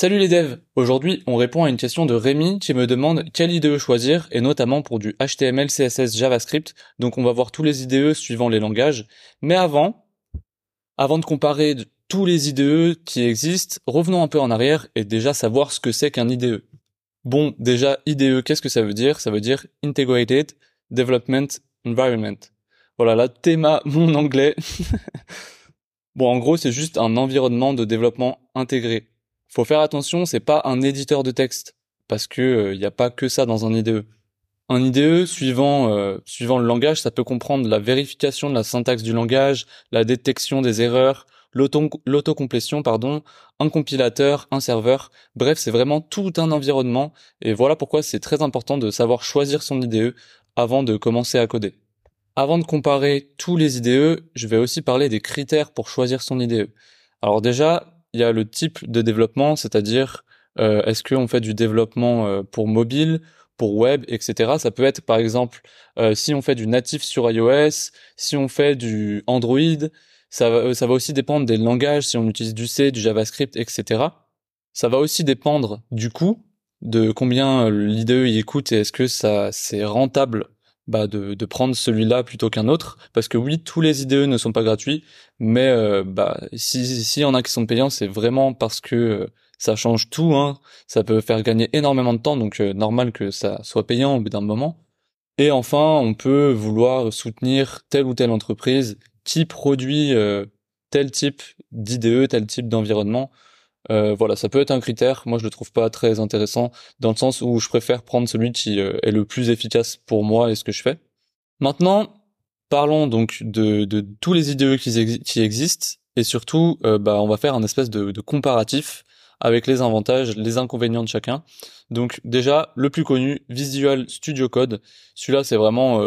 Salut les devs Aujourd'hui, on répond à une question de Rémi qui me demande quelle IDE choisir, et notamment pour du HTML, CSS, JavaScript. Donc on va voir tous les IDE suivant les langages. Mais avant, avant de comparer tous les IDE qui existent, revenons un peu en arrière et déjà savoir ce que c'est qu'un IDE. Bon, déjà, IDE, qu'est-ce que ça veut dire? Ça veut dire Integrated Development Environment. Voilà, là, théma mon anglais. bon, en gros, c'est juste un environnement de développement intégré. Faut faire attention, c'est pas un éditeur de texte parce que il euh, n'y a pas que ça dans un IDE. Un IDE, suivant euh, suivant le langage, ça peut comprendre la vérification de la syntaxe du langage, la détection des erreurs, l'autocomplétion, pardon, un compilateur, un serveur. Bref, c'est vraiment tout un environnement. Et voilà pourquoi c'est très important de savoir choisir son IDE avant de commencer à coder. Avant de comparer tous les IDE, je vais aussi parler des critères pour choisir son IDE. Alors déjà, il y a le type de développement, c'est-à-dire euh, est-ce qu'on fait du développement euh, pour mobile, pour web, etc. Ça peut être par exemple euh, si on fait du natif sur iOS, si on fait du Android, ça va, ça va aussi dépendre des langages, si on utilise du C, du JavaScript, etc. Ça va aussi dépendre du coût, de combien l'IDE y écoute et est-ce que ça c'est rentable bah, de, prendre celui-là plutôt qu'un autre. Parce que oui tous les IDE ne sont pas gratuits mais euh, bah si s'il y en a qui sont payants c'est vraiment parce que euh, ça change tout hein. Ça peut faire gagner énormément de temps donc euh, normal que ça soit payant au bout d'un moment. Et enfin on peut vouloir soutenir telle ou telle entreprise qui produit tel type d'IDE tel type d'environnement euh, voilà, ça peut être un critère. Moi, je le trouve pas très intéressant dans le sens où je préfère prendre celui qui euh, est le plus efficace pour moi et ce que je fais. Maintenant, parlons donc de, de tous les IDE qui, qui existent et surtout, euh, bah, on va faire un espèce de, de, comparatif avec les avantages, les inconvénients de chacun. Donc déjà, le plus connu, Visual Studio Code. Celui-là, c'est vraiment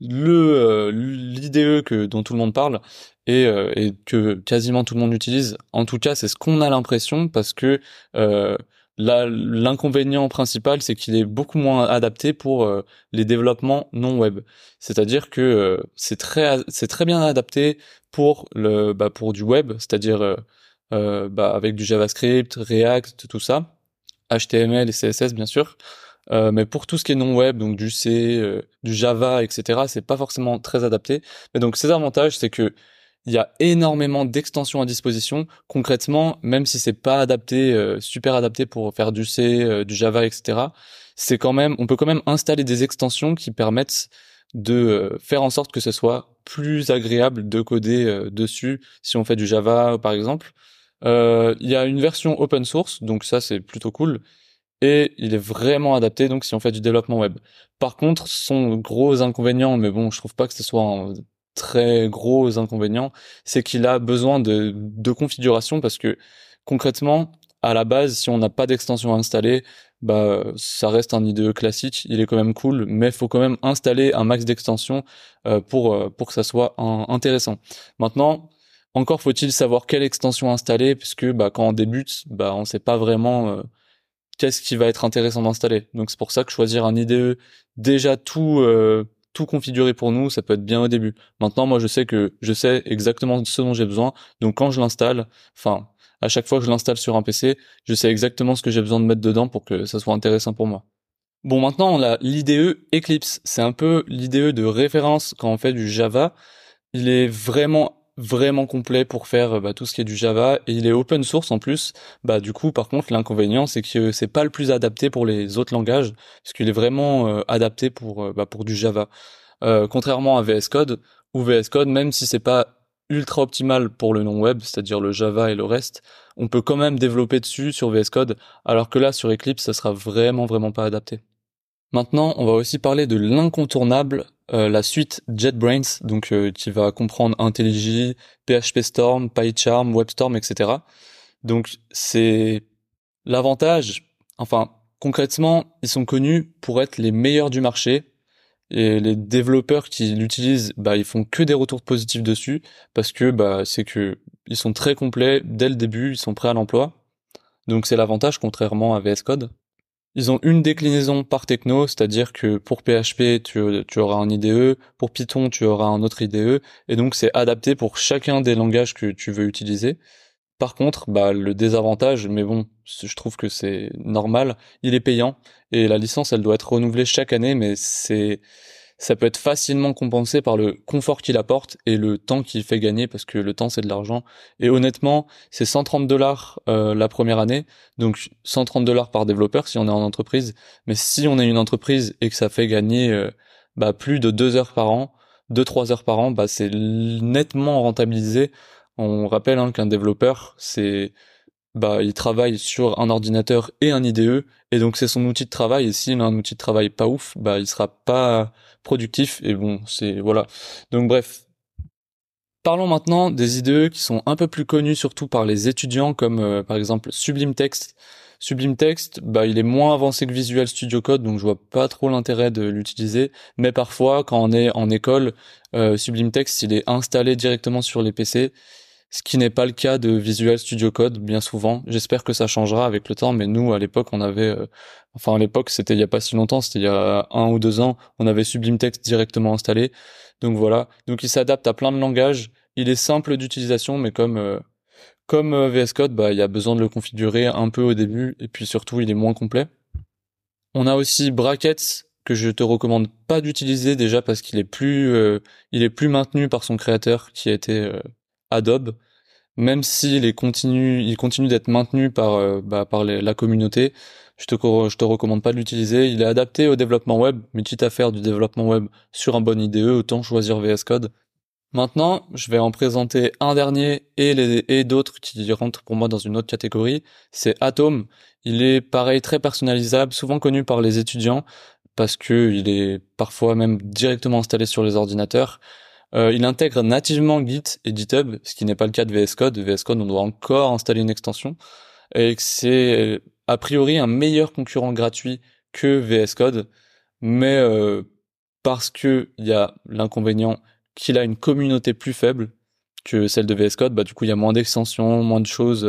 le l'IDE que dont tout le monde parle et, euh, et, que quasiment tout le monde utilise. En tout cas, c'est ce qu'on a l'impression parce que euh, l'inconvénient principal, c'est qu'il est beaucoup moins adapté pour euh, les développements non web. C'est-à-dire que euh, c'est très c'est très bien adapté pour le bah, pour du web, c'est-à-dire bah, avec du JavaScript, React, tout ça, HTML et CSS bien sûr. Euh, mais pour tout ce qui est non web, donc du C, du Java, etc., c'est pas forcément très adapté. Mais donc ces avantages, c'est que il y a énormément d'extensions à disposition. Concrètement, même si c'est pas adapté, euh, super adapté pour faire du C, euh, du Java, etc., c'est quand même, on peut quand même installer des extensions qui permettent de euh, faire en sorte que ce soit plus agréable de coder dessus si on fait du Java, par exemple. Il y a une version open source, donc ça c'est plutôt cool. Et il est vraiment adapté donc si on fait du développement web. Par contre, son gros inconvénient, mais bon, je trouve pas que ce soit un très gros inconvénient, c'est qu'il a besoin de, configuration parce que concrètement, à la base, si on n'a pas d'extension installée, bah ça reste un IDE classique, il est quand même cool, mais faut quand même installer un max d'extensions euh, pour euh, pour que ça soit intéressant. Maintenant, encore faut-il savoir quelle extension installer, puisque bah quand on débute, bah on sait pas vraiment euh, qu'est-ce qui va être intéressant d'installer. Donc c'est pour ça que choisir un IDE déjà tout tout configuré pour nous, ça peut être bien au début. Maintenant, moi, je sais que je sais exactement ce dont j'ai besoin. Donc, quand je l'installe, enfin, à chaque fois que je l'installe sur un PC, je sais exactement ce que j'ai besoin de mettre dedans pour que ça soit intéressant pour moi. Bon, maintenant, on a l'IDE Eclipse. C'est un peu l'IDE de référence quand on fait du Java. Il est vraiment vraiment complet pour faire bah, tout ce qui est du Java et il est open source en plus. Bah du coup par contre l'inconvénient c'est que c'est pas le plus adapté pour les autres langages parce qu'il est vraiment euh, adapté pour euh, bah, pour du Java. Euh, contrairement à VS Code ou VS Code même si c'est pas ultra optimal pour le non web, c'est-à-dire le Java et le reste, on peut quand même développer dessus sur VS Code alors que là sur Eclipse ça sera vraiment vraiment pas adapté. Maintenant, on va aussi parler de l'incontournable la suite JetBrains, donc qui va comprendre IntelliJ, PHP Storm, PyCharm, WebStorm, etc. Donc c'est l'avantage. Enfin, concrètement, ils sont connus pour être les meilleurs du marché. Et les développeurs qui l'utilisent, bah, ils font que des retours positifs dessus parce que bah, c'est que ils sont très complets dès le début, ils sont prêts à l'emploi. Donc c'est l'avantage contrairement à VS Code. Ils ont une déclinaison par techno, c'est-à-dire que pour PHP, tu, tu, auras un IDE, pour Python, tu auras un autre IDE, et donc c'est adapté pour chacun des langages que tu veux utiliser. Par contre, bah, le désavantage, mais bon, je trouve que c'est normal, il est payant et la licence, elle doit être renouvelée chaque année, mais c'est ça peut être facilement compensé par le confort qu'il apporte et le temps qu'il fait gagner parce que le temps c'est de l'argent. Et honnêtement, c'est 130 dollars euh, la première année, donc 130 dollars par développeur si on est en entreprise. Mais si on est une entreprise et que ça fait gagner euh, bah, plus de deux heures par an, deux trois heures par an, bah c'est nettement rentabilisé on rappelle hein, qu'un développeur, c'est bah il travaille sur un ordinateur et un IDE et donc c'est son outil de travail. Et s'il a un outil de travail pas ouf, bah il sera pas productif. Et bon, c'est voilà. Donc bref, Parlons maintenant des IDE qui sont un peu plus connus surtout par les étudiants comme euh, par exemple Sublime Text. Sublime Text, bah il est moins avancé que Visual Studio Code donc je vois pas trop l'intérêt de l'utiliser, mais parfois quand on est en école, euh, Sublime Text il est installé directement sur les PC ce qui n'est pas le cas de Visual Studio Code bien souvent. J'espère que ça changera avec le temps, mais nous à l'époque on avait, euh, enfin à l'époque c'était il y a pas si longtemps, c'était il y a un ou deux ans, on avait Sublime Text directement installé. Donc voilà, donc il s'adapte à plein de langages. Il est simple d'utilisation, mais comme euh, comme euh, VS Code, bah il y a besoin de le configurer un peu au début, et puis surtout il est moins complet. On a aussi Brackets que je te recommande pas d'utiliser déjà parce qu'il est plus il est plus maintenu par son créateur qui a été Adobe, même s'il est continue, il continue d'être maintenu par euh, bah, par la communauté, je te je te recommande pas de l'utiliser. Il est adapté au développement web, mais quitte à du développement web sur un bon IDE, autant choisir VS Code. Maintenant, je vais en présenter un dernier et et d'autres qui rentrent pour moi dans une autre catégorie. C'est Atom. Il est pareil très personnalisable, souvent connu par les étudiants parce que il est parfois même directement installé sur les ordinateurs. Euh, il intègre nativement Git et GitHub, ce qui n'est pas le cas de VS Code. VS Code, on doit encore installer une extension. Et c'est euh, a priori un meilleur concurrent gratuit que VS Code, mais euh, parce que il y a l'inconvénient qu'il a une communauté plus faible que celle de VS Code, bah du coup il y a moins d'extensions, moins de choses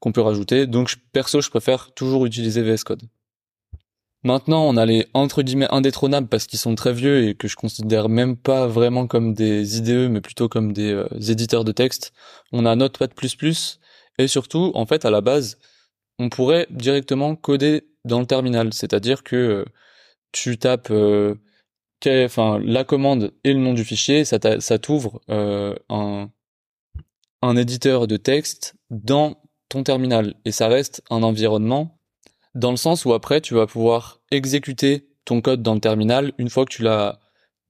qu'on peut rajouter. Donc perso, je préfère toujours utiliser VS Code. Maintenant, on a les entre guillemets indétrônables parce qu'ils sont très vieux et que je considère même pas vraiment comme des IDE, mais plutôt comme des euh, éditeurs de texte. On a Notepad++ et surtout, en fait, à la base, on pourrait directement coder dans le terminal, c'est-à-dire que euh, tu tapes euh, enfin la commande et le nom du fichier, ça, t'ouvre un un éditeur de texte dans ton terminal et ça reste un environnement dans le sens où après tu vas pouvoir exécuter ton code dans le terminal une fois que tu l'as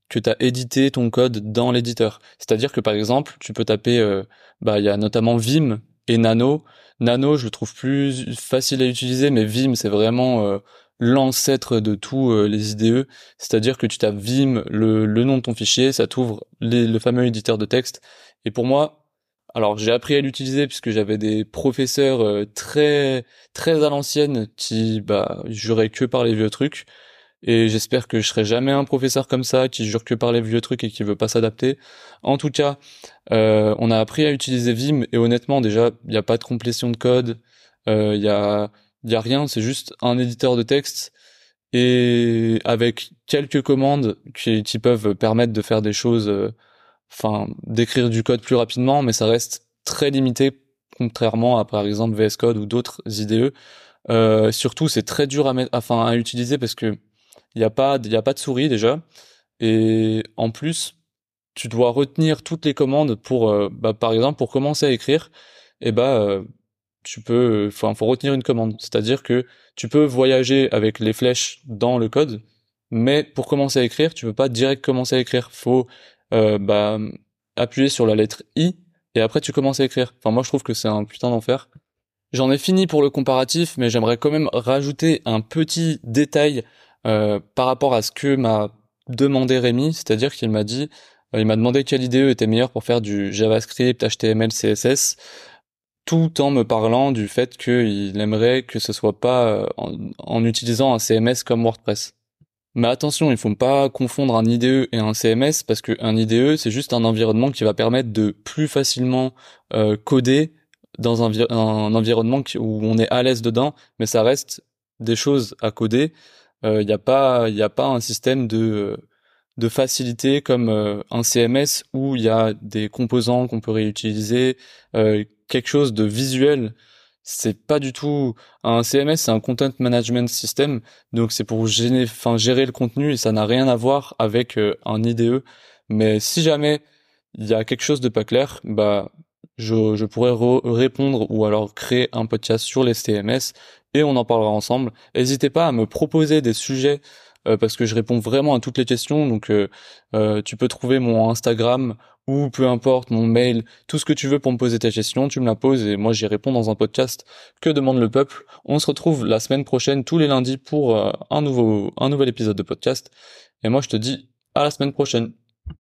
que tu as édité ton code dans l'éditeur. C'est-à-dire que par exemple, tu peux taper euh, bah il y a notamment Vim et Nano. Nano, je le trouve plus facile à utiliser mais Vim c'est vraiment euh, l'ancêtre de tous euh, les IDE, c'est-à-dire que tu tapes Vim le, le nom de ton fichier, ça t'ouvre le fameux éditeur de texte et pour moi, alors j'ai appris à l'utiliser puisque j'avais des professeurs euh, très très à l'ancienne qui bah juraient que par les vieux trucs et j'espère que je serai jamais un professeur comme ça qui jure que par les vieux trucs et qui veut pas s'adapter. En tout cas, euh, on a appris à utiliser Vim et honnêtement déjà il n'y a pas de complétion de code, euh, il y a y a rien, c'est juste un éditeur de texte et avec quelques commandes qui peuvent permettre de faire des choses enfin d'écrire du code plus rapidement, mais ça reste très limité contrairement à par exemple VS Code ou d'autres IDE. Euh, surtout, c'est très dur à mettre, enfin à utiliser parce que il y a pas, il a pas de souris déjà, et en plus, tu dois retenir toutes les commandes pour, euh, bah, par exemple, pour commencer à écrire, et bah euh, tu peux, enfin, faut retenir une commande. C'est-à-dire que tu peux voyager avec les flèches dans le code, mais pour commencer à écrire, tu peux pas direct commencer à écrire. Faut euh, bah, appuyer sur la lettre I et après tu commences à écrire. Enfin moi je trouve que c'est un putain d'enfer. J'en ai fini pour le comparatif, mais j'aimerais quand même rajouter un petit détail euh, par rapport à ce que m'a demandé Rémi, c'est-à-dire qu'il m'a dit, euh, il m'a demandé quelle IDE était meilleure pour faire du JavaScript, HTML, CSS, tout en me parlant du fait qu'il aimerait que ce soit pas euh, en, utilisant un CMS comme WordPress. Mais attention, il faut pas confondre un IDE et un CMS parce qu'un IDE c'est juste un environnement qui va permettre de plus facilement euh, coder dans un, environnement où on est à l'aise dedans, mais ça reste des choses à coder. Il euh, n'y a pas, a pas un système de de facilité comme euh, un CMS où il y a des composants qu'on peut réutiliser, euh, quelque chose de visuel. C'est pas du tout un CMS, c'est un content management system, donc c'est pour gérer, gérer le contenu et ça n'a rien à voir avec un IDE. Mais si jamais il y a quelque chose de pas clair, bah je, je pourrais répondre ou alors créer un podcast sur les CMS et on en parlera ensemble. N'hésitez pas à me proposer des sujets euh, parce que je réponds vraiment à toutes les questions. Donc euh, euh, tu peux trouver mon Instagram ou peu importe mon mail, tout ce que tu veux pour me poser ta question, tu me la poses et moi j'y réponds dans un podcast que demande le peuple? On se retrouve la semaine prochaine tous les lundis pour un nouveau un nouvel épisode de podcast. Et moi je te dis à la semaine prochaine.